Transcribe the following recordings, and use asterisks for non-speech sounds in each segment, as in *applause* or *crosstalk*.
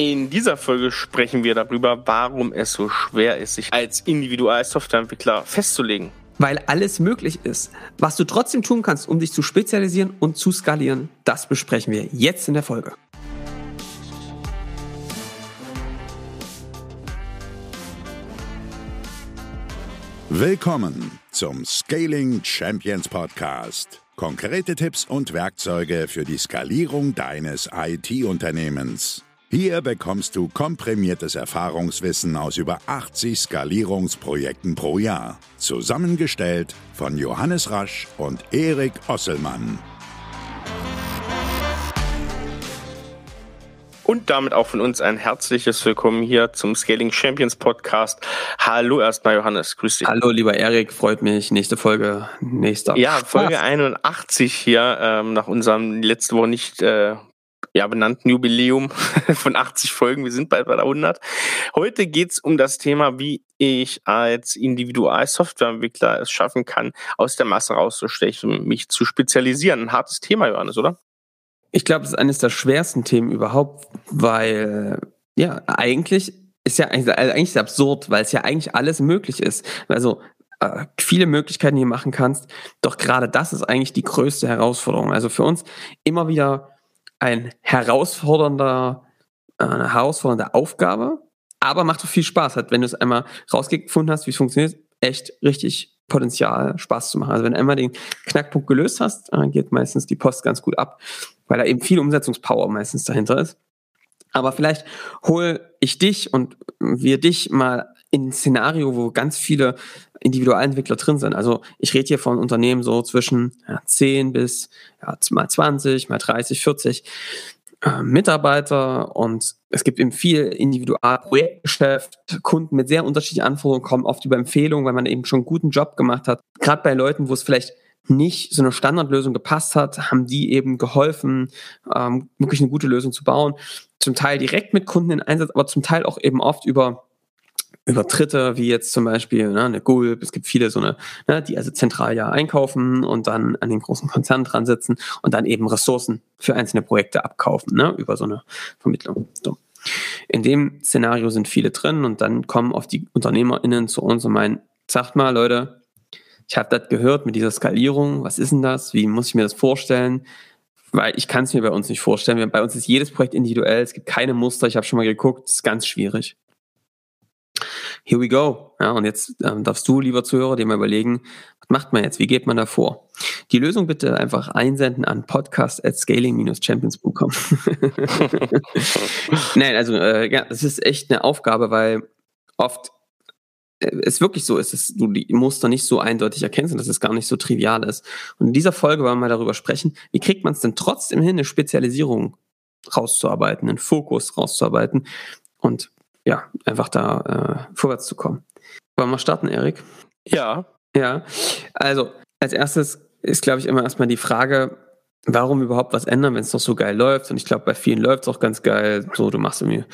In dieser Folge sprechen wir darüber, warum es so schwer ist, sich als Individualsoftwareentwickler festzulegen. Weil alles möglich ist. Was du trotzdem tun kannst, um dich zu spezialisieren und zu skalieren, das besprechen wir jetzt in der Folge. Willkommen zum Scaling Champions Podcast. Konkrete Tipps und Werkzeuge für die Skalierung deines IT-Unternehmens. Hier bekommst du komprimiertes Erfahrungswissen aus über 80 Skalierungsprojekten pro Jahr. Zusammengestellt von Johannes Rasch und Erik Osselmann. Und damit auch von uns ein herzliches Willkommen hier zum Scaling Champions Podcast. Hallo erstmal Johannes, grüß dich. Hallo lieber Erik, freut mich. Nächste Folge, nächster. Ja, Folge 81 hier, ähm, nach unserem letzte Woche nicht äh, ja, benannten Jubiläum *laughs* von 80 Folgen. Wir sind bald bei der 100. Heute geht's um das Thema, wie ich als Individual-Softwareentwickler es schaffen kann, aus der Masse rauszustechen, mich zu spezialisieren. Ein hartes Thema, Johannes, oder? Ich glaube, es ist eines der schwersten Themen überhaupt, weil ja, eigentlich ist ja eigentlich, also ist es absurd, weil es ja eigentlich alles möglich ist. Also äh, viele Möglichkeiten hier machen kannst. Doch gerade das ist eigentlich die größte Herausforderung. Also für uns immer wieder ein herausfordernder, äh, eine herausfordernde Aufgabe, aber macht auch viel Spaß. Hat, wenn du es einmal rausgefunden hast, wie es funktioniert, echt richtig Potenzial, Spaß zu machen. Also wenn du einmal den Knackpunkt gelöst hast, äh, geht meistens die Post ganz gut ab, weil da eben viel Umsetzungspower meistens dahinter ist. Aber vielleicht hol ich dich und wir dich mal in ein Szenario, wo ganz viele Individualentwickler drin sind. Also ich rede hier von Unternehmen so zwischen ja, 10 bis ja, mal 20, mal 30, 40 äh, Mitarbeiter und es gibt eben viel Individualprojektgeschäft. Kunden mit sehr unterschiedlichen Anforderungen kommen oft über Empfehlungen, weil man eben schon einen guten Job gemacht hat. Gerade bei Leuten, wo es vielleicht nicht so eine Standardlösung gepasst hat, haben die eben geholfen, ähm, wirklich eine gute Lösung zu bauen. Zum Teil direkt mit Kunden in Einsatz, aber zum Teil auch eben oft über über Dritte, wie jetzt zum Beispiel ne, eine Gulp, es gibt viele so eine, ne, die also zentral ja einkaufen und dann an den großen Konzernen dran sitzen und dann eben Ressourcen für einzelne Projekte abkaufen, ne, über so eine Vermittlung. So. In dem Szenario sind viele drin und dann kommen oft die UnternehmerInnen zu uns und meinen, sagt mal, Leute, ich habe das gehört mit dieser Skalierung, was ist denn das? Wie muss ich mir das vorstellen? Weil ich kann es mir bei uns nicht vorstellen. Bei uns ist jedes Projekt individuell, es gibt keine Muster, ich habe schon mal geguckt, es ist ganz schwierig here we go. Ja, und jetzt ähm, darfst du, lieber Zuhörer, dir mal überlegen, was macht man jetzt? Wie geht man da vor? Die Lösung bitte einfach einsenden an podcast at scaling-champions.com. *laughs* Nein, also äh, ja, das ist echt eine Aufgabe, weil oft äh, es wirklich so ist, dass du die Muster nicht so eindeutig erkennst und dass es gar nicht so trivial ist. Und in dieser Folge wollen wir mal darüber sprechen, wie kriegt man es denn trotzdem hin, eine Spezialisierung rauszuarbeiten, einen Fokus rauszuarbeiten und ja, einfach da äh, vorwärts zu kommen. Wollen wir starten, Erik? Ja. Ja, also als erstes ist, glaube ich, immer erstmal die Frage, warum überhaupt was ändern, wenn es doch so geil läuft. Und ich glaube, bei vielen läuft es auch ganz geil. So, du machst irgendwie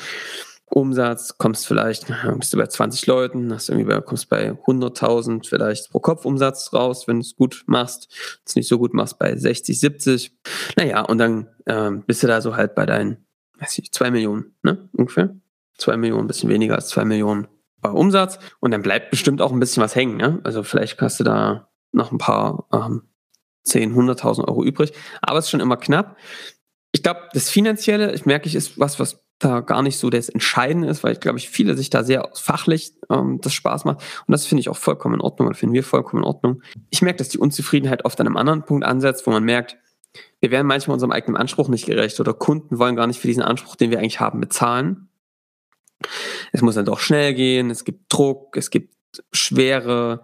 Umsatz, kommst vielleicht, bist du bei 20 Leuten, hast irgendwie bei, kommst bei 100.000 vielleicht pro Kopf Umsatz raus, wenn du es gut machst. Wenn du es nicht so gut machst, bei 60, 70. Naja, und dann ähm, bist du da so halt bei deinen, weiß ich, zwei Millionen, ne, ungefähr. Zwei Millionen, ein bisschen weniger als zwei Millionen bei Umsatz. Und dann bleibt bestimmt auch ein bisschen was hängen. Ne? Also vielleicht hast du da noch ein paar ähm, 10, 100.000 Euro übrig. Aber es ist schon immer knapp. Ich glaube, das Finanzielle, ich merke, ich ist was, was da gar nicht so das Entscheidende ist, weil ich glaube, ich viele sich da sehr fachlich ähm, das Spaß macht. Und das finde ich auch vollkommen in Ordnung oder finden wir vollkommen in Ordnung. Ich merke, dass die Unzufriedenheit oft an einem anderen Punkt ansetzt, wo man merkt, wir werden manchmal unserem eigenen Anspruch nicht gerecht oder Kunden wollen gar nicht für diesen Anspruch, den wir eigentlich haben, bezahlen. Es muss dann doch schnell gehen, es gibt Druck, es gibt schwere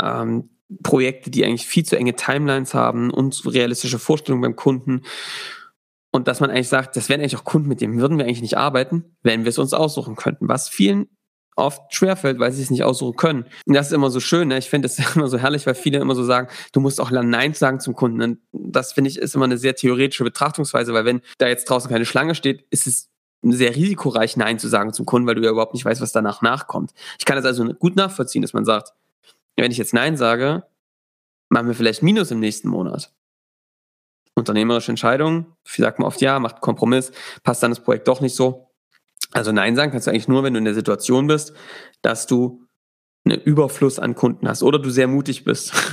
ähm, Projekte, die eigentlich viel zu enge Timelines haben und realistische Vorstellungen beim Kunden. Und dass man eigentlich sagt, das wären eigentlich auch Kunden, mit denen würden wir eigentlich nicht arbeiten, wenn wir es uns aussuchen könnten, was vielen oft schwerfällt, weil sie es nicht aussuchen können. Und das ist immer so schön. Ne? Ich finde es *laughs* immer so herrlich, weil viele immer so sagen, du musst auch Nein sagen zum Kunden. Und das finde ich ist immer eine sehr theoretische Betrachtungsweise, weil wenn da jetzt draußen keine Schlange steht, ist es sehr risikoreich Nein zu sagen zum Kunden, weil du ja überhaupt nicht weißt, was danach nachkommt. Ich kann das also gut nachvollziehen, dass man sagt, wenn ich jetzt Nein sage, machen wir vielleicht Minus im nächsten Monat. Unternehmerische Entscheidung, wie sagt man oft ja, macht Kompromiss, passt dann das Projekt doch nicht so. Also Nein sagen kannst du eigentlich nur, wenn du in der Situation bist, dass du einen Überfluss an Kunden hast oder du sehr mutig bist. *laughs*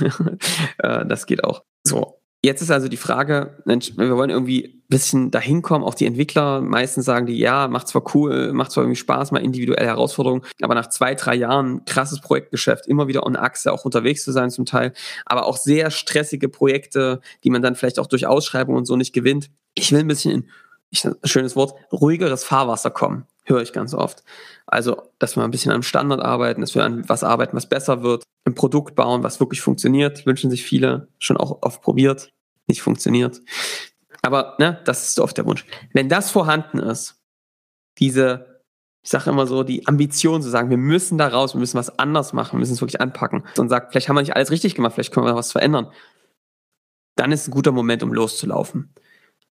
Äh, das geht auch. So. Jetzt ist also die Frage, Mensch, wir wollen irgendwie ein bisschen dahin kommen, auch die Entwickler, meistens sagen die, ja, macht zwar cool, macht zwar irgendwie Spaß, mal individuelle Herausforderungen, aber nach zwei, drei Jahren krasses Projektgeschäft, immer wieder on Achse auch unterwegs zu sein zum Teil, aber auch sehr stressige Projekte, die man dann vielleicht auch durch Ausschreibungen und so nicht gewinnt. Ich will ein bisschen in, ich, schönes Wort, ruhigeres Fahrwasser kommen höre ich ganz oft. Also, dass wir ein bisschen am Standard arbeiten, dass wir an was arbeiten, was besser wird, ein Produkt bauen, was wirklich funktioniert, wünschen sich viele, schon auch oft probiert, nicht funktioniert. Aber ne, das ist oft der Wunsch. Wenn das vorhanden ist, diese, ich sage immer so, die Ambition zu sagen, wir müssen da raus, wir müssen was anders machen, wir müssen es wirklich anpacken und sagt, vielleicht haben wir nicht alles richtig gemacht, vielleicht können wir was verändern, dann ist ein guter Moment, um loszulaufen.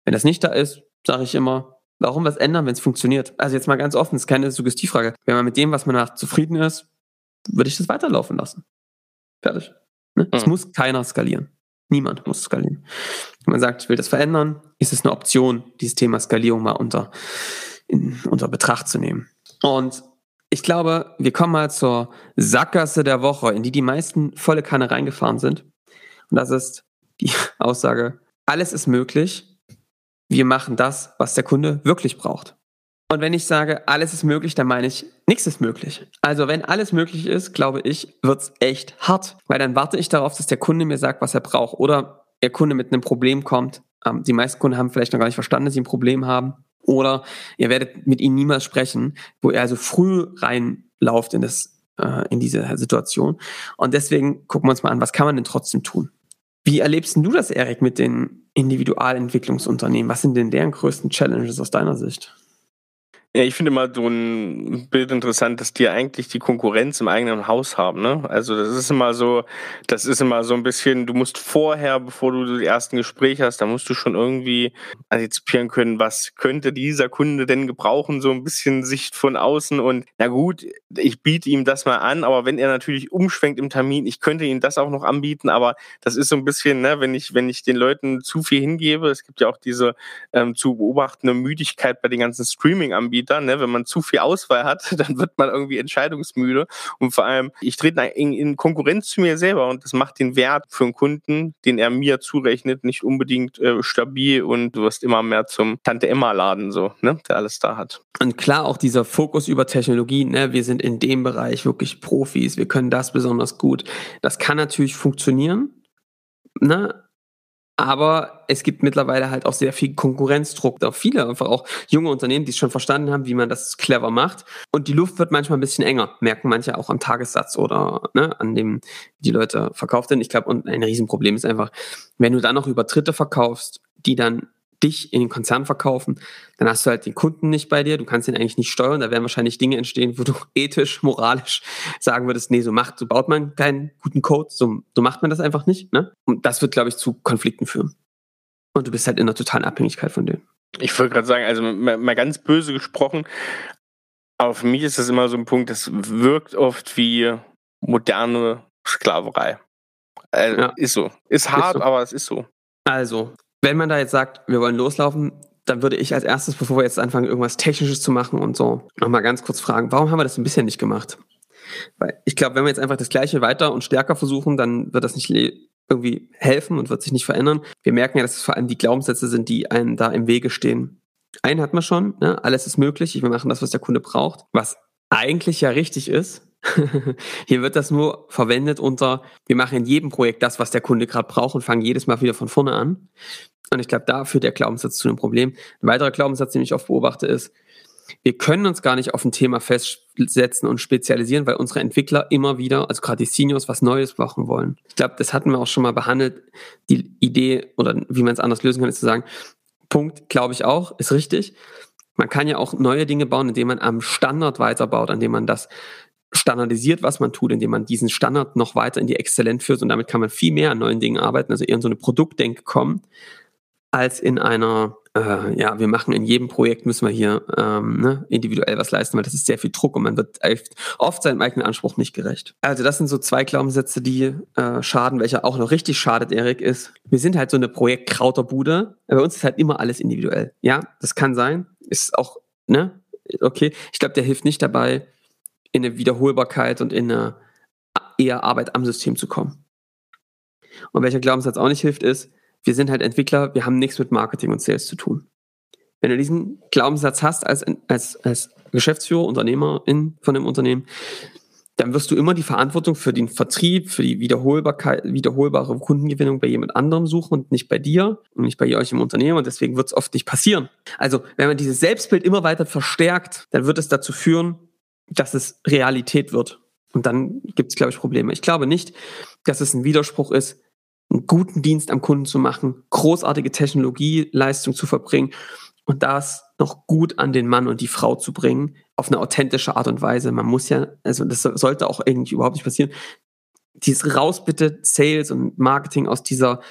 Wenn das nicht da ist, sage ich immer, Warum was ändern, wenn es funktioniert? Also jetzt mal ganz offen, das ist keine Suggestivfrage. Wenn man mit dem, was man nach zufrieden ist, würde ich das weiterlaufen lassen. Fertig. Ne? Es mhm. muss keiner skalieren. Niemand muss skalieren. Wenn man sagt, ich will das verändern, ist es eine Option, dieses Thema Skalierung mal unter, in, unter Betracht zu nehmen. Und ich glaube, wir kommen mal zur Sackgasse der Woche, in die die meisten volle Kanne reingefahren sind. Und das ist die *laughs* Aussage, alles ist möglich, wir machen das, was der Kunde wirklich braucht. Und wenn ich sage, alles ist möglich, dann meine ich, nichts ist möglich. Also wenn alles möglich ist, glaube ich, wird's echt hart, weil dann warte ich darauf, dass der Kunde mir sagt, was er braucht oder der Kunde mit einem Problem kommt. Ähm, die meisten Kunden haben vielleicht noch gar nicht verstanden, dass sie ein Problem haben. Oder ihr werdet mit ihnen niemals sprechen, wo ihr also früh reinlauft in das, äh, in diese Situation. Und deswegen gucken wir uns mal an, was kann man denn trotzdem tun? Wie erlebst du das, Erik, mit den Individualentwicklungsunternehmen? Was sind denn deren größten Challenges aus deiner Sicht? Ja, ich finde mal so ein Bild interessant, dass die eigentlich die Konkurrenz im eigenen Haus haben. Ne? Also das ist immer so, das ist immer so ein bisschen, du musst vorher, bevor du die ersten Gespräche hast, da musst du schon irgendwie antizipieren können, was könnte dieser Kunde denn gebrauchen, so ein bisschen Sicht von außen und na gut, ich biete ihm das mal an, aber wenn er natürlich umschwenkt im Termin, ich könnte ihm das auch noch anbieten, aber das ist so ein bisschen, ne, wenn ich, wenn ich den Leuten zu viel hingebe, es gibt ja auch diese ähm, zu beobachtende Müdigkeit bei den ganzen Streaming-Anbietern, Anbieter. Ne? Wenn man zu viel Auswahl hat, *laughs* dann wird man irgendwie entscheidungsmüde. Und vor allem, ich trete in, in Konkurrenz zu mir selber und das macht den Wert für einen Kunden, den er mir zurechnet, nicht unbedingt äh, stabil und du wirst immer mehr zum Tante-Emma-Laden, so, ne? der alles da hat. Und klar, auch dieser Fokus über Technologie, ne? wir sind in dem Bereich wirklich Profis, wir können das besonders gut. Das kann natürlich funktionieren. Ne? Aber es gibt mittlerweile halt auch sehr viel Konkurrenzdruck. Auch viele, einfach auch junge Unternehmen, die es schon verstanden haben, wie man das clever macht. Und die Luft wird manchmal ein bisschen enger, merken manche auch am Tagessatz oder ne, an dem, die Leute verkauft sind. Ich glaube, und ein Riesenproblem ist einfach, wenn du dann noch über Dritte verkaufst, die dann dich in den Konzern verkaufen, dann hast du halt den Kunden nicht bei dir, du kannst ihn eigentlich nicht steuern, da werden wahrscheinlich Dinge entstehen, wo du *laughs* ethisch, moralisch sagen würdest, nee, so macht, so baut man keinen guten Code, so, so macht man das einfach nicht, ne? Und das wird, glaube ich, zu Konflikten führen. Und du bist halt in einer totalen Abhängigkeit von denen. Ich wollte gerade sagen, also mal, mal ganz böse gesprochen, für mich ist das immer so ein Punkt, das wirkt oft wie moderne Sklaverei. Also, ja. Ist so. Ist hart, ist so. aber es ist so. Also, wenn man da jetzt sagt, wir wollen loslaufen, dann würde ich als erstes, bevor wir jetzt anfangen, irgendwas Technisches zu machen und so, nochmal ganz kurz fragen, warum haben wir das ein bisschen nicht gemacht? Weil ich glaube, wenn wir jetzt einfach das Gleiche weiter und stärker versuchen, dann wird das nicht irgendwie helfen und wird sich nicht verändern. Wir merken ja, dass es vor allem die Glaubenssätze sind, die einem da im Wege stehen. Einen hat man schon, ne? alles ist möglich, wir machen das, was der Kunde braucht, was eigentlich ja richtig ist. *laughs* Hier wird das nur verwendet unter, wir machen in jedem Projekt das, was der Kunde gerade braucht und fangen jedes Mal wieder von vorne an. Und ich glaube, da führt der Glaubenssatz zu einem Problem. Ein weiterer Glaubenssatz, den ich oft beobachte, ist, wir können uns gar nicht auf ein Thema festsetzen und spezialisieren, weil unsere Entwickler immer wieder, also gerade die Seniors, was Neues machen wollen. Ich glaube, das hatten wir auch schon mal behandelt. Die Idee oder wie man es anders lösen kann, ist zu sagen, Punkt, glaube ich auch, ist richtig. Man kann ja auch neue Dinge bauen, indem man am Standard weiterbaut, indem man das standardisiert, was man tut, indem man diesen Standard noch weiter in die Exzellenz führt und damit kann man viel mehr an neuen Dingen arbeiten, also eher in so eine Produktdenke kommen, als in einer, äh, ja, wir machen in jedem Projekt, müssen wir hier ähm, ne, individuell was leisten, weil das ist sehr viel Druck und man wird oft seinem eigenen Anspruch nicht gerecht. Also das sind so zwei Glaubenssätze, die äh, schaden. Welcher auch noch richtig schadet, Erik, ist, wir sind halt so eine Projektkrauterbude. Bei uns ist halt immer alles individuell. Ja, das kann sein. Ist auch, ne, okay. Ich glaube, der hilft nicht dabei, in eine Wiederholbarkeit und in eine eher Arbeit am System zu kommen. Und welcher Glaubenssatz auch nicht hilft, ist, wir sind halt Entwickler, wir haben nichts mit Marketing und Sales zu tun. Wenn du diesen Glaubenssatz hast als, als, als Geschäftsführer, Unternehmerin von einem Unternehmen, dann wirst du immer die Verantwortung für den Vertrieb, für die Wiederholbarkeit, wiederholbare Kundengewinnung bei jemand anderem suchen und nicht bei dir und nicht bei euch im Unternehmen und deswegen wird es oft nicht passieren. Also wenn man dieses Selbstbild immer weiter verstärkt, dann wird es dazu führen, dass es Realität wird. Und dann gibt es, glaube ich, Probleme. Ich glaube nicht, dass es ein Widerspruch ist, einen guten Dienst am Kunden zu machen, großartige Technologieleistung zu verbringen und das noch gut an den Mann und die Frau zu bringen, auf eine authentische Art und Weise. Man muss ja, also das sollte auch irgendwie überhaupt nicht passieren. Dieses raus bitte Sales und Marketing aus dieser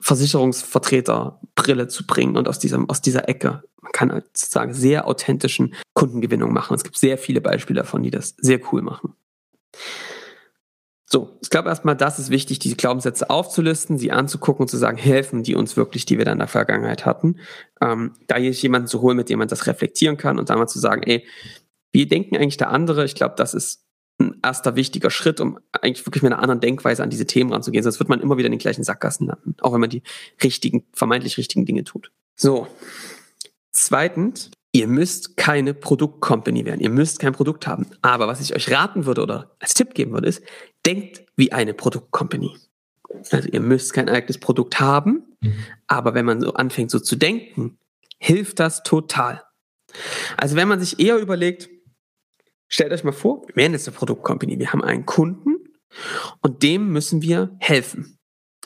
Versicherungsvertreterbrille zu bringen und aus dieser, aus dieser Ecke. Man kann sozusagen sehr authentischen Kundengewinnung machen. Es gibt sehr viele Beispiele davon, die das sehr cool machen. So, ich glaube erstmal, das ist wichtig, diese Glaubenssätze aufzulisten, sie anzugucken und zu sagen, helfen die uns wirklich, die wir dann in der Vergangenheit hatten. Ähm, da hier jemanden zu holen, mit dem man das reflektieren kann und dann mal zu sagen, ey, wie denken eigentlich der andere? Ich glaube, das ist ein erster wichtiger Schritt, um eigentlich wirklich mit einer anderen Denkweise an diese Themen ranzugehen. Sonst wird man immer wieder in den gleichen Sackgassen landen, auch wenn man die richtigen, vermeintlich richtigen Dinge tut. So. Zweitens, Ihr müsst keine Produktcompany werden. Ihr müsst kein Produkt haben. Aber was ich euch raten würde oder als Tipp geben würde, ist, denkt wie eine Produktcompany. Also ihr müsst kein eigenes Produkt haben, mhm. aber wenn man so anfängt so zu denken, hilft das total. Also wenn man sich eher überlegt, stellt euch mal vor, wir wären jetzt eine Produktcompany, wir haben einen Kunden und dem müssen wir helfen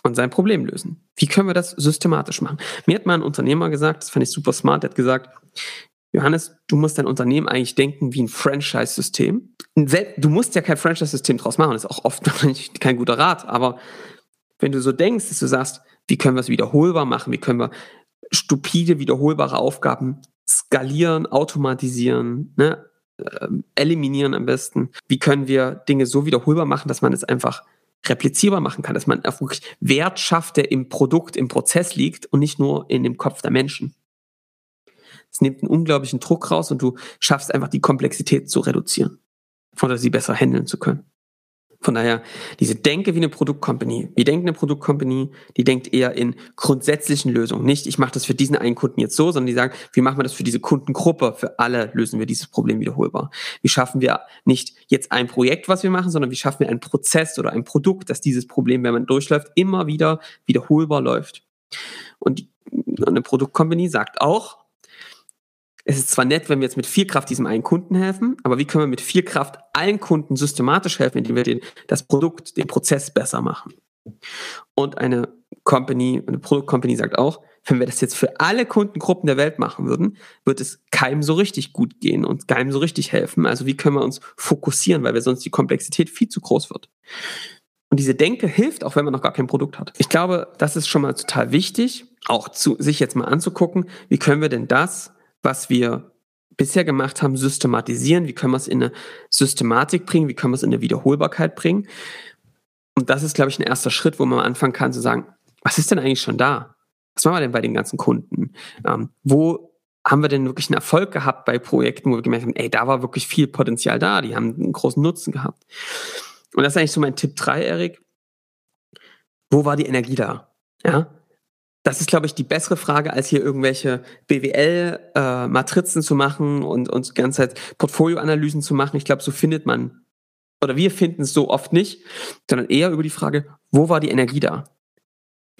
und sein Problem lösen. Wie können wir das systematisch machen? Mir hat mal ein Unternehmer gesagt, das fand ich super smart, der hat gesagt, Johannes, du musst dein Unternehmen eigentlich denken wie ein Franchise-System. Du musst ja kein Franchise-System draus machen, das ist auch oft *laughs* kein guter Rat, aber wenn du so denkst, dass du sagst, wie können wir es wiederholbar machen, wie können wir stupide, wiederholbare Aufgaben skalieren, automatisieren, ne, äh, eliminieren am besten, wie können wir Dinge so wiederholbar machen, dass man es einfach replizierbar machen kann, dass man wirklich Wert schafft, der im Produkt, im Prozess liegt und nicht nur in dem Kopf der Menschen. Es nimmt einen unglaublichen Druck raus und du schaffst einfach die Komplexität zu reduzieren oder sie besser handeln zu können. Von daher, diese Denke wie eine Produktcompany. Wie denkt eine Produktcompany? Die denkt eher in grundsätzlichen Lösungen. Nicht, ich mache das für diesen einen Kunden jetzt so, sondern die sagen, wie machen wir das für diese Kundengruppe? Für alle lösen wir dieses Problem wiederholbar. Wie schaffen wir nicht jetzt ein Projekt, was wir machen, sondern wie schaffen wir einen Prozess oder ein Produkt, dass dieses Problem, wenn man durchläuft, immer wieder wiederholbar läuft. Und eine Produktcompany sagt auch, es ist zwar nett, wenn wir jetzt mit viel Kraft diesem einen Kunden helfen, aber wie können wir mit viel Kraft allen Kunden systematisch helfen, indem wir den, das Produkt, den Prozess besser machen? Und eine Company, eine Produktcompany sagt auch, wenn wir das jetzt für alle Kundengruppen der Welt machen würden, wird es keinem so richtig gut gehen und keinem so richtig helfen. Also wie können wir uns fokussieren, weil wir sonst die Komplexität viel zu groß wird. Und diese Denke hilft, auch wenn man noch gar kein Produkt hat. Ich glaube, das ist schon mal total wichtig, auch zu, sich jetzt mal anzugucken, wie können wir denn das was wir bisher gemacht haben, systematisieren. Wie können wir es in eine Systematik bringen? Wie können wir es in eine Wiederholbarkeit bringen? Und das ist, glaube ich, ein erster Schritt, wo man anfangen kann zu sagen, was ist denn eigentlich schon da? Was machen wir denn bei den ganzen Kunden? Ähm, wo haben wir denn wirklich einen Erfolg gehabt bei Projekten, wo wir gemerkt haben, ey, da war wirklich viel Potenzial da, die haben einen großen Nutzen gehabt. Und das ist eigentlich so mein Tipp 3, Erik. Wo war die Energie da? Ja, das ist, glaube ich, die bessere Frage, als hier irgendwelche BWL-Matrizen äh, zu machen und, und die ganze Zeit Portfolioanalysen zu machen. Ich glaube, so findet man, oder wir finden es so oft nicht, sondern eher über die Frage, wo war die Energie da?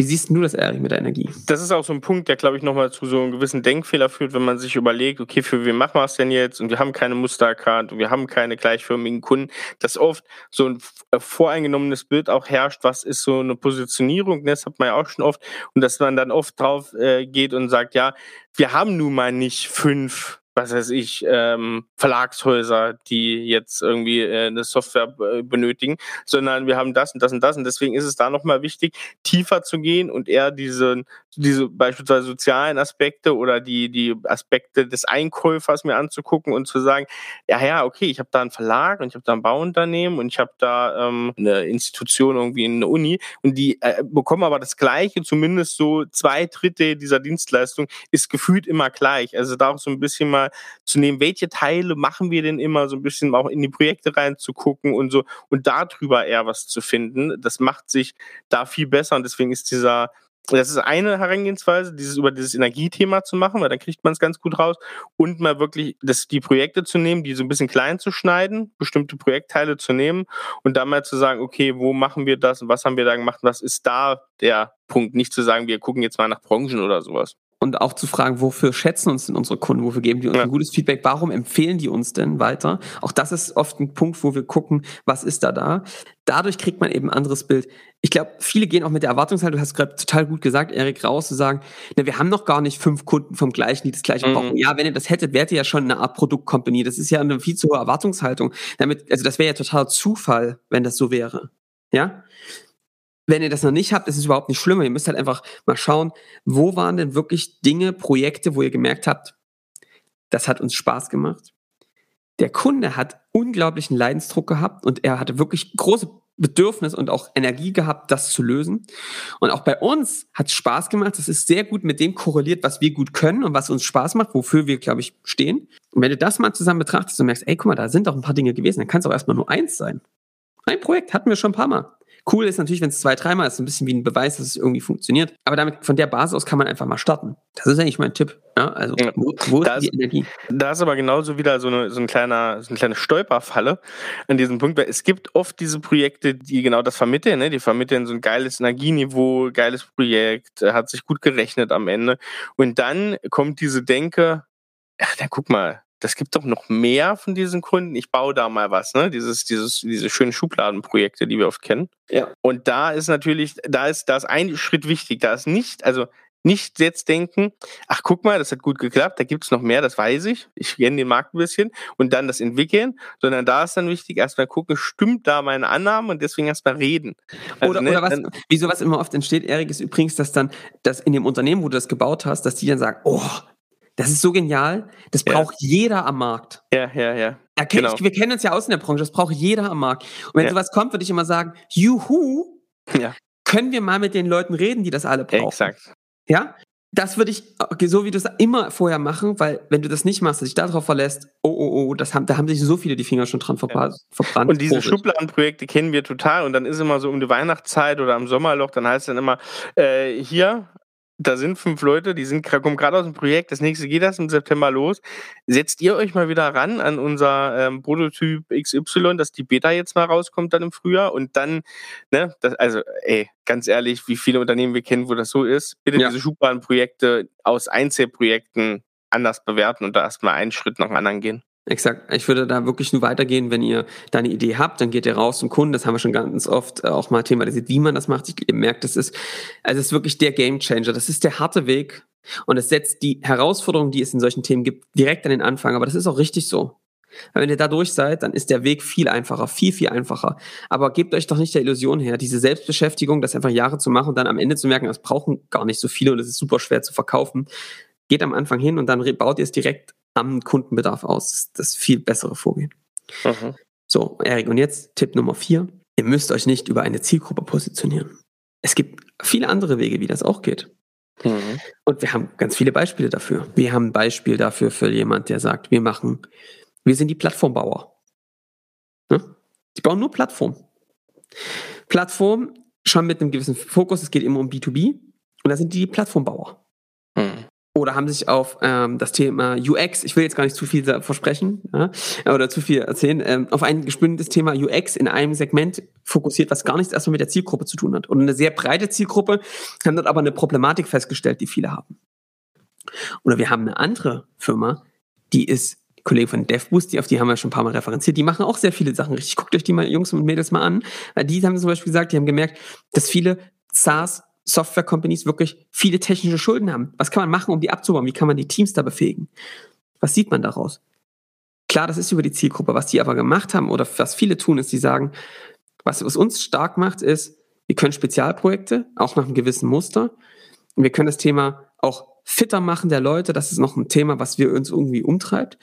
Wie siehst du das, Erich, mit der Energie? Das ist auch so ein Punkt, der, glaube ich, nochmal zu so einem gewissen Denkfehler führt, wenn man sich überlegt, okay, für wen machen wir es denn jetzt? Und wir haben keine Muster erkannt und wir haben keine gleichförmigen Kunden. Dass oft so ein äh, voreingenommenes Bild auch herrscht, was ist so eine Positionierung, das hat man ja auch schon oft. Und dass man dann oft drauf äh, geht und sagt, ja, wir haben nun mal nicht fünf was weiß ich, ähm, Verlagshäuser, die jetzt irgendwie äh, eine Software äh, benötigen, sondern wir haben das und das und das. Und deswegen ist es da nochmal wichtig, tiefer zu gehen und eher diese, diese beispielsweise sozialen Aspekte oder die, die Aspekte des Einkäufers mir anzugucken und zu sagen, ja, ja, okay, ich habe da einen Verlag und ich habe da ein Bauunternehmen und ich habe da ähm, eine Institution, irgendwie eine Uni und die äh, bekommen aber das Gleiche, zumindest so zwei Drittel dieser Dienstleistung ist gefühlt immer gleich. Also da auch so ein bisschen mal mal zu nehmen, welche Teile machen wir denn immer, so ein bisschen auch in die Projekte reinzugucken und so und darüber eher was zu finden. Das macht sich da viel besser und deswegen ist dieser das ist eine Herangehensweise, dieses über dieses Energiethema zu machen, weil dann kriegt man es ganz gut raus und mal wirklich das, die Projekte zu nehmen, die so ein bisschen klein zu schneiden, bestimmte Projektteile zu nehmen und dann mal zu sagen, okay, wo machen wir das und was haben wir da gemacht, was ist da der Punkt, nicht zu sagen, wir gucken jetzt mal nach Branchen oder sowas und auch zu fragen, wofür schätzen uns denn unsere Kunden, wofür geben die uns ja. ein gutes Feedback, warum empfehlen die uns denn weiter? Auch das ist oft ein Punkt, wo wir gucken, was ist da da. Dadurch kriegt man eben ein anderes Bild. Ich glaube, viele gehen auch mit der Erwartungshaltung, du hast gerade total gut gesagt, Erik, raus, zu sagen, na, wir haben noch gar nicht fünf Kunden vom gleichen, die das gleiche mhm. brauchen. Ja, wenn ihr das hättet, wärt ihr ja schon eine Art Produktcompany. Das ist ja eine viel zu hohe Erwartungshaltung. Damit, also das wäre ja totaler Zufall, wenn das so wäre. Ja? Wenn ihr das noch nicht habt, ist es überhaupt nicht schlimmer. Ihr müsst halt einfach mal schauen, wo waren denn wirklich Dinge, Projekte, wo ihr gemerkt habt, das hat uns Spaß gemacht. Der Kunde hat unglaublichen Leidensdruck gehabt und er hatte wirklich große Bedürfnis und auch Energie gehabt, das zu lösen. Und auch bei uns hat es Spaß gemacht. Das ist sehr gut mit dem korreliert, was wir gut können und was uns Spaß macht, wofür wir, glaube ich, stehen. Und wenn du das mal zusammen betrachtest und merkst, ey, guck mal, da sind doch ein paar Dinge gewesen, dann kann es auch erstmal nur eins sein. Ein Projekt hatten wir schon ein paar Mal. Cool ist natürlich, wenn es zwei, dreimal ist, ein bisschen wie ein Beweis, dass es irgendwie funktioniert. Aber damit, von der Basis aus kann man einfach mal starten. Das ist eigentlich mein Tipp. Ja, also, wo, wo ist die Energie? Da ist aber genauso wieder so eine, so ein kleiner, so eine kleine Stolperfalle an diesem Punkt, weil es gibt oft diese Projekte, die genau das vermitteln, ne? Die vermitteln so ein geiles Energieniveau, geiles Projekt, hat sich gut gerechnet am Ende. Und dann kommt diese Denke, ach, dann guck mal, das gibt doch noch mehr von diesen Kunden. Ich baue da mal was, ne? Dieses, dieses, diese schönen Schubladenprojekte, die wir oft kennen. Ja. Und da ist natürlich, da ist, da ist ein Schritt wichtig. Da ist nicht, also nicht jetzt denken, ach guck mal, das hat gut geklappt, da gibt es noch mehr, das weiß ich. Ich kenne den Markt ein bisschen und dann das entwickeln, sondern da ist dann wichtig, erstmal gucken, stimmt da meine Annahme und deswegen erstmal reden. Also, oder, ne, oder was, dann, wie sowas immer oft entsteht, Erik, ist übrigens, dass dann, dass in dem Unternehmen, wo du das gebaut hast, dass die dann sagen, oh, das ist so genial. Das ja. braucht jeder am Markt. Ja, ja, ja. Erkenn, genau. ich, wir kennen uns ja aus in der Branche. Das braucht jeder am Markt. Und wenn ja. sowas kommt, würde ich immer sagen, juhu, ja. können wir mal mit den Leuten reden, die das alle brauchen. Exakt. Ja? Das würde ich, so wie du es immer vorher machen, weil wenn du das nicht machst, dass dich darauf verlässt, oh, oh, oh, das haben, da haben sich so viele die Finger schon dran verbrannt. Ja. Und diese Schubladenprojekte kennen wir total und dann ist immer so um die Weihnachtszeit oder am Sommerloch, dann heißt es dann immer, äh, hier, da sind fünf Leute, die sind, kommen gerade aus dem Projekt, das nächste geht das im September los. Setzt ihr euch mal wieder ran an unser ähm, Prototyp XY, dass die Beta jetzt mal rauskommt dann im Frühjahr und dann, ne, das, also ey, ganz ehrlich, wie viele Unternehmen wir kennen, wo das so ist, bitte ja. diese Schubladenprojekte aus Einzelprojekten anders bewerten und da erstmal einen Schritt nach dem anderen gehen. Exakt. Ich würde da wirklich nur weitergehen, wenn ihr da eine Idee habt, dann geht ihr raus zum Kunden. Das haben wir schon ganz oft äh, auch mal thematisiert, wie man das macht. Ich, ihr merkt, das ist, also es ist wirklich der Game Changer. Das ist der harte Weg und es setzt die Herausforderungen, die es in solchen Themen gibt, direkt an den Anfang. Aber das ist auch richtig so. Weil wenn ihr da durch seid, dann ist der Weg viel einfacher, viel, viel einfacher. Aber gebt euch doch nicht der Illusion her, diese Selbstbeschäftigung, das einfach Jahre zu machen und dann am Ende zu merken, das brauchen gar nicht so viele und es ist super schwer zu verkaufen. Geht am Anfang hin und dann baut ihr es direkt am Kundenbedarf aus. Das viel bessere Vorgehen. Mhm. So, Erik, und jetzt Tipp Nummer vier. Ihr müsst euch nicht über eine Zielgruppe positionieren. Es gibt viele andere Wege, wie das auch geht. Mhm. Und wir haben ganz viele Beispiele dafür. Wir haben ein Beispiel dafür für jemand, der sagt, wir machen, wir sind die Plattformbauer. Ne? Die bauen nur Plattform. Plattform schon mit einem gewissen Fokus, es geht immer um B2B und da sind die Plattformbauer. Oder haben sich auf ähm, das Thema UX, ich will jetzt gar nicht zu viel versprechen ja, oder zu viel erzählen, ähm, auf ein gespündes Thema UX in einem Segment fokussiert, was gar nichts erstmal mit der Zielgruppe zu tun hat. Und eine sehr breite Zielgruppe haben dort aber eine Problematik festgestellt, die viele haben. Oder wir haben eine andere Firma, die ist Kollege von DevBoost, die auf die haben wir schon ein paar Mal referenziert, die machen auch sehr viele Sachen richtig. Guckt euch die mal, Jungs und Mädels mal an. Die haben zum Beispiel gesagt, die haben gemerkt, dass viele SaaS Software-Companies wirklich viele technische Schulden haben. Was kann man machen, um die abzubauen? Wie kann man die Teams da befähigen? Was sieht man daraus? Klar, das ist über die Zielgruppe. Was die aber gemacht haben oder was viele tun, ist, die sagen, was, was uns stark macht, ist, wir können Spezialprojekte, auch nach einem gewissen Muster. Und wir können das Thema auch fitter machen der Leute. Das ist noch ein Thema, was wir uns irgendwie umtreibt.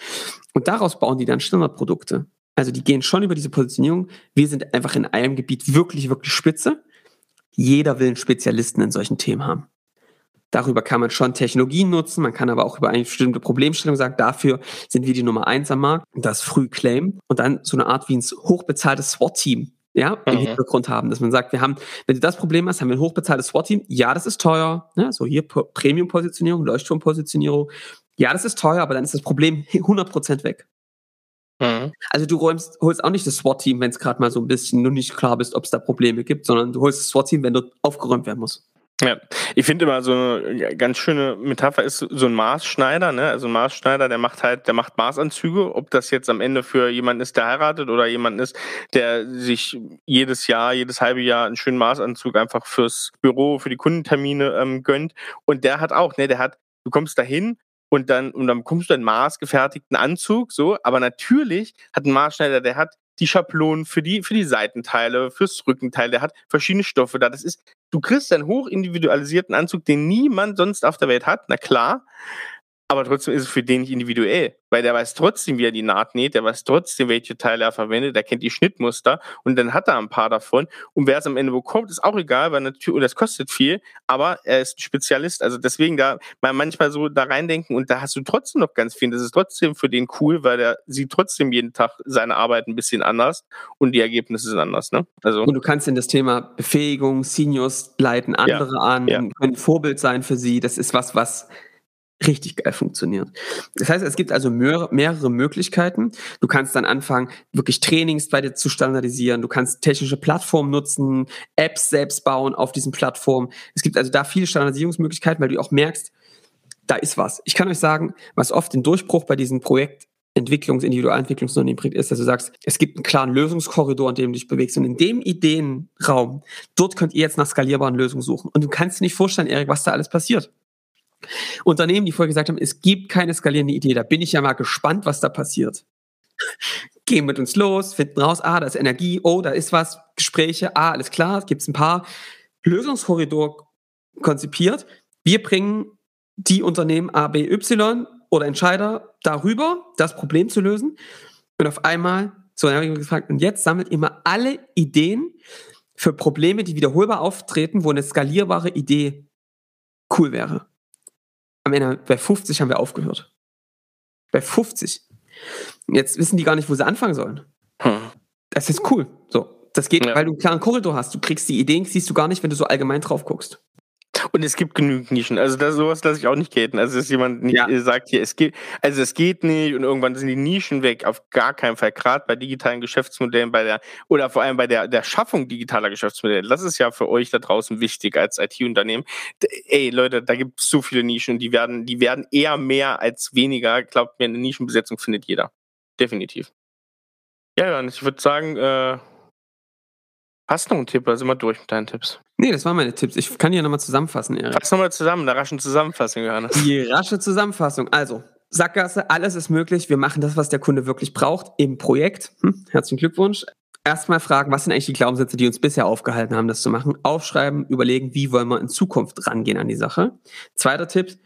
Und daraus bauen die dann Standardprodukte. Also die gehen schon über diese Positionierung. Wir sind einfach in einem Gebiet wirklich, wirklich spitze. Jeder will einen Spezialisten in solchen Themen haben. Darüber kann man schon Technologien nutzen, man kann aber auch über eine bestimmte Problemstellung sagen, dafür sind wir die Nummer eins am Markt, das früh claim und dann so eine Art wie ein hochbezahltes SWAT-Team ja, im mhm. Hintergrund haben, dass man sagt, wir haben, wenn du das Problem hast, haben wir ein hochbezahltes SWAT-Team. Ja, das ist teuer. Ne? So hier Premium-Positionierung, Leuchtturm-Positionierung. Ja, das ist teuer, aber dann ist das Problem 100% weg. Mhm. Also du räumst, holst auch nicht das SWAT-Team, wenn es gerade mal so ein bisschen nur nicht klar bist, ob es da Probleme gibt, sondern du holst das SWAT-Team, wenn dort aufgeräumt werden muss. Ja, ich finde immer so eine ganz schöne Metapher ist so ein Maßschneider, ne? Also ein Maßschneider, der macht halt, der macht Maßanzüge, ob das jetzt am Ende für jemanden ist, der heiratet oder jemanden ist, der sich jedes Jahr, jedes halbe Jahr einen schönen Maßanzug einfach fürs Büro, für die Kundentermine ähm, gönnt. Und der hat auch, ne, der hat, du kommst dahin und dann, und dann kommst du einen maßgefertigten Anzug, so, aber natürlich hat ein Maßschneider, der hat die Schablonen für die, für die Seitenteile, fürs Rückenteil, der hat verschiedene Stoffe da. Das ist, du kriegst einen hochindividualisierten Anzug, den niemand sonst auf der Welt hat, na klar. Aber trotzdem ist es für den nicht individuell, weil der weiß trotzdem, wie er die Naht näht, der weiß trotzdem, welche Teile er verwendet, der kennt die Schnittmuster und dann hat er ein paar davon. Und wer es am Ende bekommt, ist auch egal, weil natürlich, das kostet viel, aber er ist ein Spezialist. Also deswegen da mal manchmal so da reindenken und da hast du trotzdem noch ganz viel. Das ist trotzdem für den cool, weil der sieht trotzdem jeden Tag seine Arbeit ein bisschen anders und die Ergebnisse sind anders. Ne? Also und du kannst in das Thema Befähigung, Seniors leiten andere ja, an, ja. können Vorbild sein für sie. Das ist was, was richtig geil funktioniert. Das heißt, es gibt also mehrere Möglichkeiten. Du kannst dann anfangen, wirklich Trainings bei dir zu standardisieren. Du kannst technische Plattformen nutzen, Apps selbst bauen auf diesen Plattformen. Es gibt also da viele Standardisierungsmöglichkeiten, weil du auch merkst, da ist was. Ich kann euch sagen, was oft den Durchbruch bei diesem Projekt Entwicklungs-, Individualentwicklungsunternehmen bringt, ist, dass du sagst, es gibt einen klaren Lösungskorridor, in dem du dich bewegst. Und in dem Ideenraum, dort könnt ihr jetzt nach skalierbaren Lösungen suchen. Und du kannst dir nicht vorstellen, Erik, was da alles passiert. Unternehmen, die vorher gesagt haben, es gibt keine skalierende Idee, da bin ich ja mal gespannt, was da passiert. *laughs* Gehen mit uns los, finden raus, ah, da ist Energie, oh, da ist was, Gespräche, ah, alles klar, gibt es ein paar Lösungskorridor konzipiert. Wir bringen die Unternehmen A, B, Y oder Entscheider darüber, das Problem zu lösen. Und auf einmal, so dann habe ich gefragt, und jetzt sammelt ihr mal alle Ideen für Probleme, die wiederholbar auftreten, wo eine skalierbare Idee cool wäre am Ende bei 50 haben wir aufgehört. Bei 50. Jetzt wissen die gar nicht, wo sie anfangen sollen. Hm. Das ist cool. So, das geht, ja. weil du einen klaren Korridor hast. Du kriegst die Ideen, siehst du gar nicht, wenn du so allgemein drauf guckst. Und es gibt genügend Nischen. Also das, sowas lasse ich auch nicht gelten. Also dass jemand nicht ja. sagt hier, es geht, also es geht nicht und irgendwann sind die Nischen weg. Auf gar keinen Fall. Gerade bei digitalen Geschäftsmodellen, bei der oder vor allem bei der der Schaffung digitaler Geschäftsmodelle. Das ist ja für euch da draußen wichtig als IT-Unternehmen. Ey Leute, da gibt es so viele Nischen. Die werden, die werden eher mehr als weniger. Glaubt mir, eine Nischenbesetzung findet jeder. Definitiv. Ja, Johann, ich würde sagen, äh, hast du noch einen Tipp oder sind wir durch mit deinen Tipps? Nee, das waren meine Tipps. Ich kann hier nochmal zusammenfassen, Erik. Fass nochmal zusammen, eine rasche Zusammenfassung, Johannes. Die rasche Zusammenfassung. Also, Sackgasse, alles ist möglich. Wir machen das, was der Kunde wirklich braucht im Projekt. Hm, herzlichen Glückwunsch. Erstmal fragen, was sind eigentlich die Glaubenssätze, die uns bisher aufgehalten haben, das zu machen? Aufschreiben, überlegen, wie wollen wir in Zukunft rangehen an die Sache. Zweiter Tipp,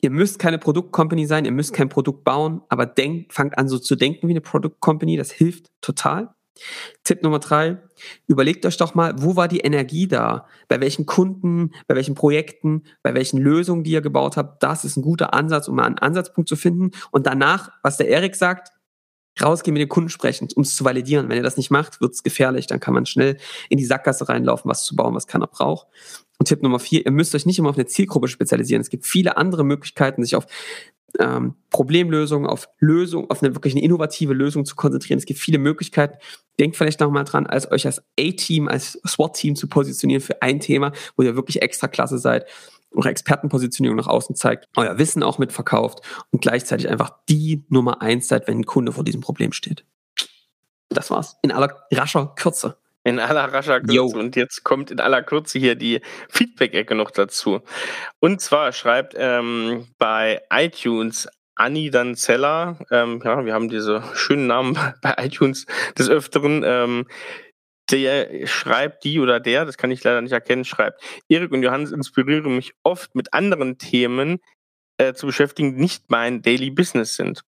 ihr müsst keine Produktcompany sein, ihr müsst kein Produkt bauen, aber denkt, fangt an so zu denken wie eine Produktcompany, das hilft total. Tipp Nummer drei, überlegt euch doch mal, wo war die Energie da? Bei welchen Kunden, bei welchen Projekten, bei welchen Lösungen, die ihr gebaut habt? Das ist ein guter Ansatz, um mal einen Ansatzpunkt zu finden. Und danach, was der Erik sagt, rausgehen mit den Kunden sprechen, um es zu validieren. Wenn ihr das nicht macht, wird es gefährlich. Dann kann man schnell in die Sackgasse reinlaufen, was zu bauen, was keiner braucht. Und Tipp Nummer vier, ihr müsst euch nicht immer auf eine Zielgruppe spezialisieren. Es gibt viele andere Möglichkeiten, sich auf ähm, Problemlösung, auf Lösung, auf eine wirklich eine innovative Lösung zu konzentrieren. Es gibt viele Möglichkeiten. Denkt vielleicht nochmal dran, als euch als A-Team, als SWAT-Team zu positionieren für ein Thema, wo ihr wirklich extra klasse seid, eure Expertenpositionierung nach außen zeigt, euer Wissen auch mitverkauft und gleichzeitig einfach die Nummer eins seid, wenn ein Kunde vor diesem Problem steht. Das war's. In aller rascher Kürze. In aller rascher Kürze. Yo. Und jetzt kommt in aller Kürze hier die Feedback-Ecke noch dazu. Und zwar schreibt ähm, bei iTunes Anni Danzella, ähm, ja, wir haben diese schönen Namen *laughs* bei iTunes des Öfteren, ähm, der schreibt, die oder der, das kann ich leider nicht erkennen, schreibt, Erik und Johannes inspirieren mich oft mit anderen Themen, äh, zu beschäftigen, nicht mein Daily Business sind.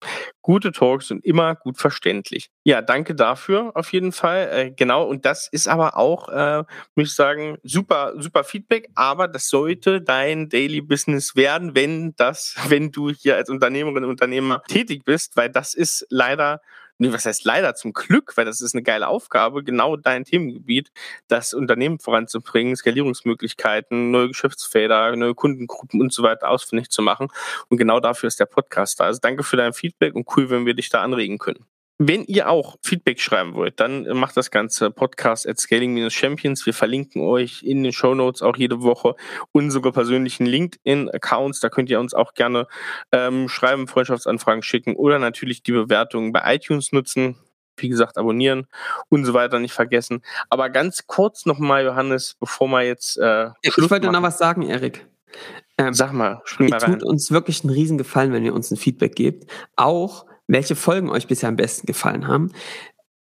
Gute Talks und immer gut verständlich. Ja, danke dafür auf jeden Fall. Äh, genau, und das ist aber auch, äh, muss ich sagen, super, super Feedback, aber das sollte dein Daily Business werden, wenn das, *laughs* wenn du hier als Unternehmerin, Unternehmer tätig bist, weil das ist leider nee, was heißt leider zum Glück, weil das ist eine geile Aufgabe, genau dein Themengebiet, das Unternehmen voranzubringen, Skalierungsmöglichkeiten, neue Geschäftsfelder, neue Kundengruppen und so weiter ausfindig zu machen. Und genau dafür ist der Podcast da. Also danke für dein Feedback und cool, wenn wir dich da anregen können. Wenn ihr auch Feedback schreiben wollt, dann macht das Ganze Podcast at Scaling-Champions. Wir verlinken euch in den Show Notes auch jede Woche unsere persönlichen LinkedIn-Accounts. Da könnt ihr uns auch gerne ähm, schreiben, Freundschaftsanfragen schicken oder natürlich die Bewertungen bei iTunes nutzen. Wie gesagt, abonnieren und so weiter nicht vergessen. Aber ganz kurz nochmal, Johannes, bevor wir jetzt. Äh, ich wollte noch was sagen, Erik. Ähm, Sag mal, spring mal rein. tut uns wirklich einen riesen Gefallen, wenn ihr uns ein Feedback gebt. Auch welche Folgen euch bisher am besten gefallen haben.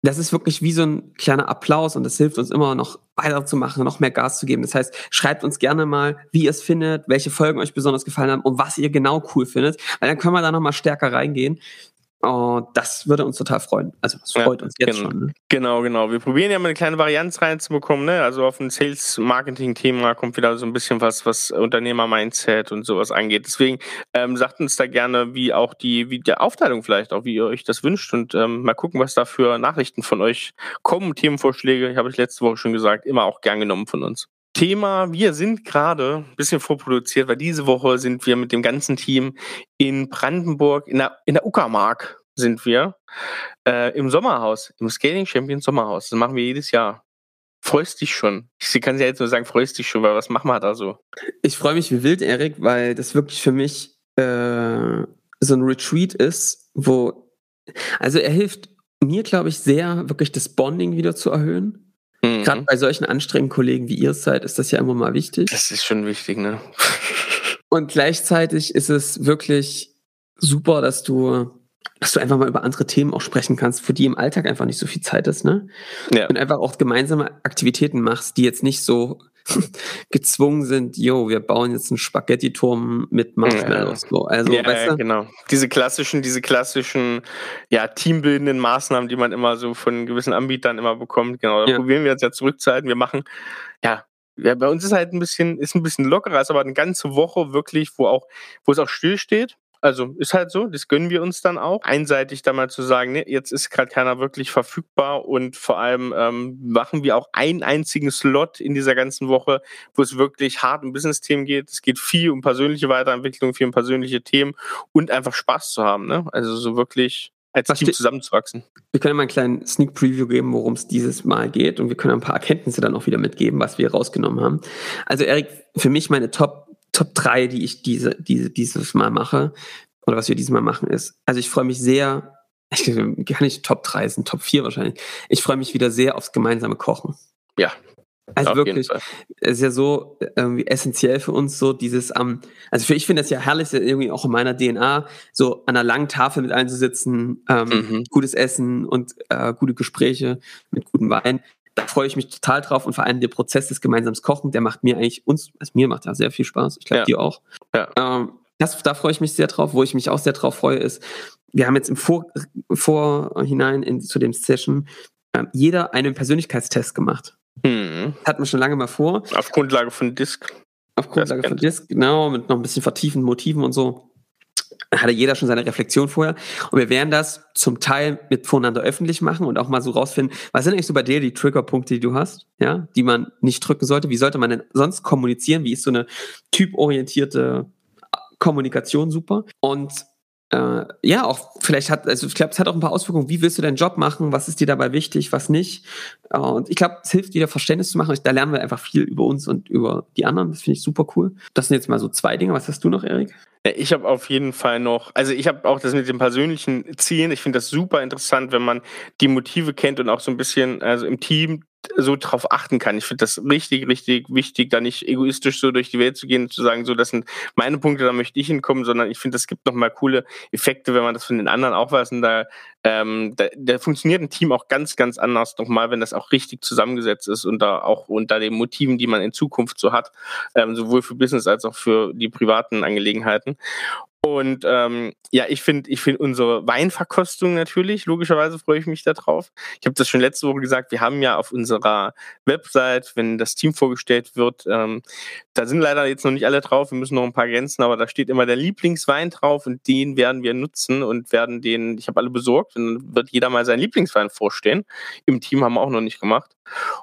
Das ist wirklich wie so ein kleiner Applaus und das hilft uns immer noch weiterzumachen, noch mehr Gas zu geben. Das heißt, schreibt uns gerne mal, wie ihr es findet, welche Folgen euch besonders gefallen haben und was ihr genau cool findet, weil dann können wir da noch mal stärker reingehen. Und das würde uns total freuen. Also das freut ja, uns jetzt genau, schon. Ne? Genau, genau. Wir probieren ja mal eine kleine Varianz reinzubekommen. Ne? Also auf ein Sales-Marketing-Thema kommt wieder so ein bisschen was, was Unternehmer-Mindset und sowas angeht. Deswegen ähm, sagt uns da gerne, wie auch die, wie die Aufteilung vielleicht, auch wie ihr euch das wünscht und ähm, mal gucken, was da für Nachrichten von euch kommen. Themenvorschläge, ich habe ich letzte Woche schon gesagt, immer auch gern genommen von uns. Thema, wir sind gerade ein bisschen vorproduziert, weil diese Woche sind wir mit dem ganzen Team in Brandenburg, in der, in der Uckermark sind wir, äh, im Sommerhaus, im Scaling Champions Sommerhaus. Das machen wir jedes Jahr. Freust dich schon? Ich kann ja jetzt nur sagen, freust dich schon, weil was machen wir da so? Ich freue mich wie wild, Erik, weil das wirklich für mich äh, so ein Retreat ist, wo, also er hilft mir, glaube ich, sehr, wirklich das Bonding wieder zu erhöhen Mhm. Gerade bei solchen anstrengenden Kollegen wie ihr seid, ist das ja immer mal wichtig. Das ist schon wichtig, ne? *laughs* Und gleichzeitig ist es wirklich super, dass du, dass du einfach mal über andere Themen auch sprechen kannst, für die im Alltag einfach nicht so viel Zeit ist, ne? Ja. Und einfach auch gemeinsame Aktivitäten machst, die jetzt nicht so *laughs* gezwungen sind, yo, wir bauen jetzt einen Spaghetti-Turm mit Marshmallows. So. Also, ja, weißt du? ja, genau. Diese klassischen, diese klassischen, ja, teambildenden Maßnahmen, die man immer so von gewissen Anbietern immer bekommt. Genau, da ja. probieren wir jetzt ja zurückzuhalten. Wir machen, ja, ja, bei uns ist halt ein bisschen, ist ein bisschen lockerer, ist aber eine ganze Woche wirklich, wo auch, wo es auch still steht. Also ist halt so, das gönnen wir uns dann auch. Einseitig da mal zu sagen, ne, jetzt ist gerade keiner wirklich verfügbar und vor allem ähm, machen wir auch einen einzigen Slot in dieser ganzen Woche, wo es wirklich hart um Business-Themen geht. Es geht viel um persönliche Weiterentwicklung, viel um persönliche Themen und einfach Spaß zu haben. Ne? Also so wirklich als Was Team zusammenzuwachsen. Wir können mal einen kleinen Sneak Preview geben, worum es dieses Mal geht und wir können ein paar Erkenntnisse dann auch wieder mitgeben, was wir rausgenommen haben. Also Erik, für mich meine Top Top 3, die ich diese, diese, dieses Mal mache, oder was wir dieses Mal machen, ist, also ich freue mich sehr, *laughs* ich kann nicht Top 3, sind Top 4 wahrscheinlich. Ich freue mich wieder sehr aufs gemeinsame Kochen. Ja. Also wirklich, es ist ja so irgendwie essentiell für uns so dieses am, um, also für ich finde das ja herrlich, irgendwie auch in meiner DNA, so an einer langen Tafel mit einzusitzen, ähm, mhm. gutes Essen und äh, gute Gespräche mit gutem Wein da freue ich mich total drauf und vor allem der Prozess des gemeinsamen Kochen, der macht mir eigentlich uns, also mir macht ja sehr viel Spaß. Ich glaube ja. dir auch. Ja. Ähm, das, da freue ich mich sehr drauf. Wo ich mich auch sehr drauf freue, ist, wir haben jetzt im Vor, Vorhinein in, zu dem Session äh, jeder einen Persönlichkeitstest gemacht. Mhm. Hatten wir schon lange mal vor. Auf Grundlage von Disk. Auf Grundlage von Disk, genau, mit noch ein bisschen vertieften Motiven und so hatte jeder schon seine Reflexion vorher. Und wir werden das zum Teil mit voneinander öffentlich machen und auch mal so rausfinden, was sind eigentlich so bei dir die Triggerpunkte, die du hast, ja, die man nicht drücken sollte? Wie sollte man denn sonst kommunizieren? Wie ist so eine typorientierte Kommunikation super? Und äh, ja, auch vielleicht hat, also ich glaube, es hat auch ein paar Auswirkungen. Wie willst du deinen Job machen? Was ist dir dabei wichtig? Was nicht? Äh, und ich glaube, es hilft wieder Verständnis zu machen. Da lernen wir einfach viel über uns und über die anderen. Das finde ich super cool. Das sind jetzt mal so zwei Dinge. Was hast du noch, Erik? Ich habe auf jeden Fall noch, also ich habe auch das mit den persönlichen Zielen. Ich finde das super interessant, wenn man die Motive kennt und auch so ein bisschen, also im Team so drauf achten kann. Ich finde das richtig, richtig wichtig, da nicht egoistisch so durch die Welt zu gehen und zu sagen, so, das sind meine Punkte, da möchte ich hinkommen, sondern ich finde, es gibt nochmal coole Effekte, wenn man das von den anderen auch weiß. Und da, ähm, da, da funktioniert ein Team auch ganz, ganz anders nochmal, wenn das auch richtig zusammengesetzt ist und da auch unter den Motiven, die man in Zukunft so hat, ähm, sowohl für Business als auch für die privaten Angelegenheiten. Und ähm, ja, ich finde ich finde unsere Weinverkostung natürlich, logischerweise freue ich mich darauf. Ich habe das schon letzte Woche gesagt, wir haben ja auf unserer Website, wenn das Team vorgestellt wird, ähm, da sind leider jetzt noch nicht alle drauf, wir müssen noch ein paar Grenzen, aber da steht immer der Lieblingswein drauf und den werden wir nutzen und werden den, ich habe alle besorgt und wird jeder mal seinen Lieblingswein vorstellen. Im Team haben wir auch noch nicht gemacht.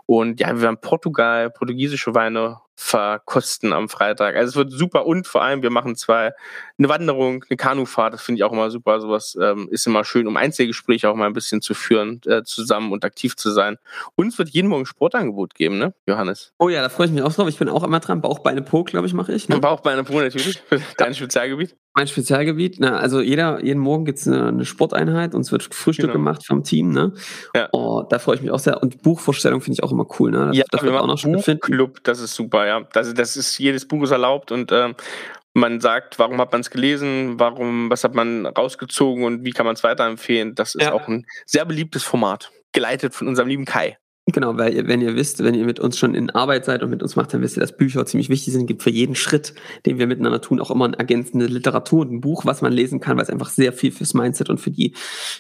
Und ja, wir werden Portugal, portugiesische Weine verkosten am Freitag. Also es wird super und vor allem wir machen zwei eine Wanderung, eine Kanufahrt. Das finde ich auch immer super. Sowas ähm, ist immer schön, um Einzelgespräche auch mal ein bisschen zu führen äh, zusammen und aktiv zu sein. Und es wird jeden Morgen ein Sportangebot geben, ne, Johannes? Oh ja, da freue ich mich auch drauf. Ich bin auch immer dran. Bauchbeine Po, glaube ich, mache ich. Ne? Bauchbeine Po natürlich. *laughs* Dein Spezialgebiet. Mein Spezialgebiet. Na, also jeder jeden Morgen gibt es eine, eine, Sporteinheit und es wird Frühstück genau. gemacht vom Team. Ne? Ja. Oh, da freue ich mich auch sehr. Und Buchvorstellung finde ich auch immer cool. Ne? Das, ja, das wird auch noch schon Club, das ist super ja. Das, das ist, jedes Buch ist erlaubt und ähm, man sagt, warum hat man es gelesen, warum, was hat man rausgezogen und wie kann man es weiterempfehlen. Das ist ja. auch ein sehr beliebtes Format, geleitet von unserem lieben Kai. Genau, weil ihr, wenn ihr wisst, wenn ihr mit uns schon in Arbeit seid und mit uns macht, dann wisst ihr, dass Bücher ziemlich wichtig sind. Gibt für jeden Schritt, den wir miteinander tun, auch immer eine ergänzende Literatur und ein Buch, was man lesen kann, weil es einfach sehr viel fürs Mindset und für die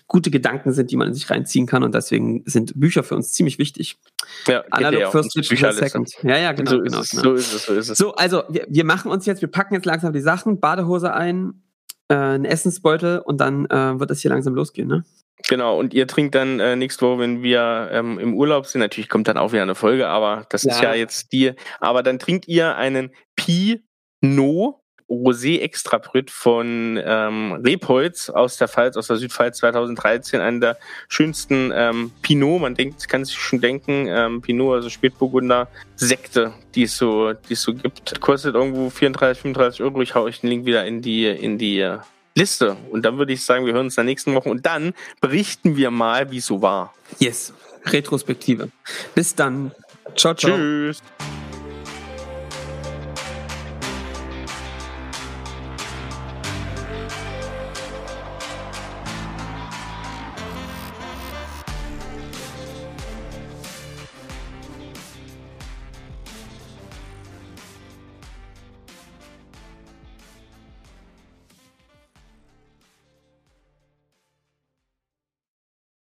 gute Gedanken sind, die man in sich reinziehen kann. Und deswegen sind Bücher für uns ziemlich wichtig. Ja, Analog ja first, digital second. Ja, ja, genau, so genau, genau. So ist es, so ist es. So, also wir, wir machen uns jetzt, wir packen jetzt langsam die Sachen, Badehose ein, äh, einen Essensbeutel und dann äh, wird es hier langsam losgehen, ne? Genau, und ihr trinkt dann äh, nächste Woche, wenn wir ähm, im Urlaub sind, natürlich kommt dann auch wieder eine Folge, aber das ja. ist ja jetzt die, aber dann trinkt ihr einen Pinot Rosé Extra Brut von ähm, Rebholz aus der Pfalz, aus der Südpfalz 2013, einen der schönsten ähm, Pinot, man denkt, kann sich schon denken, ähm, Pinot, also Spätburgunder Sekte, die es so, die es so gibt. Kostet irgendwo 34, 35 Euro. Ich hau euch den Link wieder in die, in die äh, Liste. Und dann würde ich sagen, wir hören uns in der nächsten Woche und dann berichten wir mal, wie es so war. Yes. Retrospektive. Bis dann. Ciao, ciao. Tschüss.